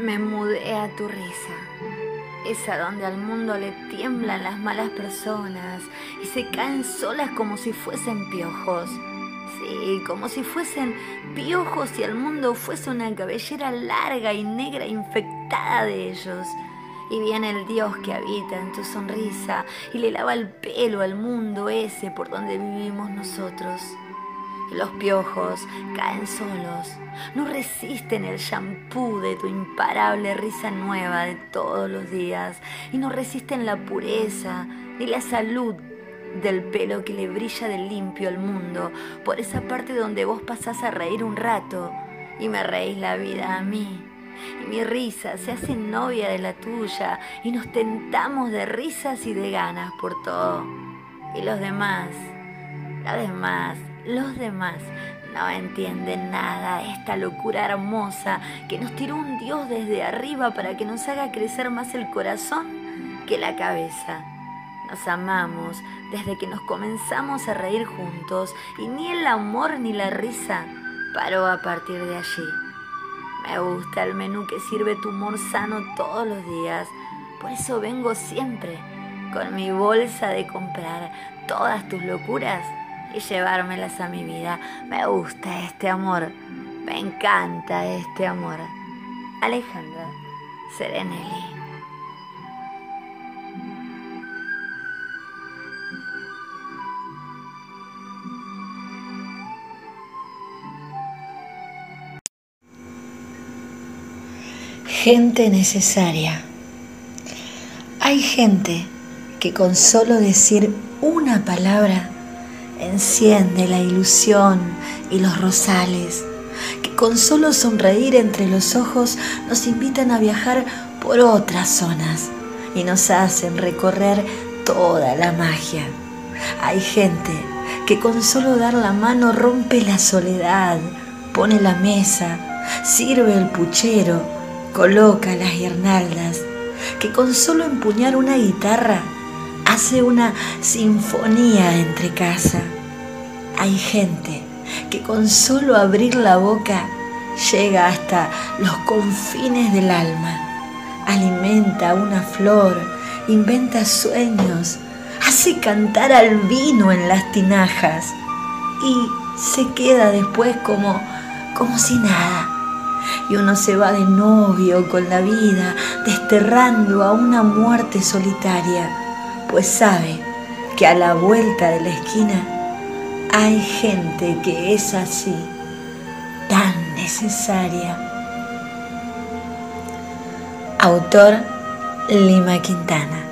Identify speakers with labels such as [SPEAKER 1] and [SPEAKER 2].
[SPEAKER 1] Me mudé a tu risa, esa donde al mundo le tiemblan las malas personas y se caen solas como si fuesen piojos. Sí, como si fuesen piojos y al mundo fuese una cabellera larga y negra infectada de ellos. Y viene el Dios que habita en tu sonrisa y le lava el pelo al mundo ese por donde vivimos nosotros. Los piojos caen solos, no resisten el shampoo de tu imparable risa nueva de todos los días y no resisten la pureza ni la salud del pelo que le brilla de limpio al mundo por esa parte donde vos pasás a reír un rato y me reís la vida a mí. Y mi risa se hace novia de la tuya y nos tentamos de risas y de ganas por todo. Y los demás, los demás, los demás no entienden nada, esta locura hermosa que nos tiró un Dios desde arriba para que nos haga crecer más el corazón que la cabeza. Nos amamos desde que nos comenzamos a reír juntos y ni el amor ni la risa paró a partir de allí. Me gusta el menú que sirve tu humor sano todos los días, por eso vengo siempre con mi bolsa de comprar todas tus locuras y llevármelas a mi vida. Me gusta este amor, me encanta este amor. Alejandra Serenelli.
[SPEAKER 2] Gente necesaria. Hay gente que con solo decir una palabra enciende la ilusión y los rosales, que con solo sonreír entre los ojos nos invitan a viajar por otras zonas y nos hacen recorrer toda la magia. Hay gente que con solo dar la mano rompe la soledad, pone la mesa, sirve el puchero, coloca las guirnaldas, que con solo empuñar una guitarra hace una sinfonía entre casa. Hay gente que con solo abrir la boca llega hasta los confines del alma, alimenta una flor, inventa sueños, hace cantar al vino en las tinajas y se queda después como, como si nada. Y uno se va de novio con la vida, desterrando a una muerte solitaria pues sabe que a la vuelta de la esquina hay gente que es así, tan necesaria. Autor Lima Quintana.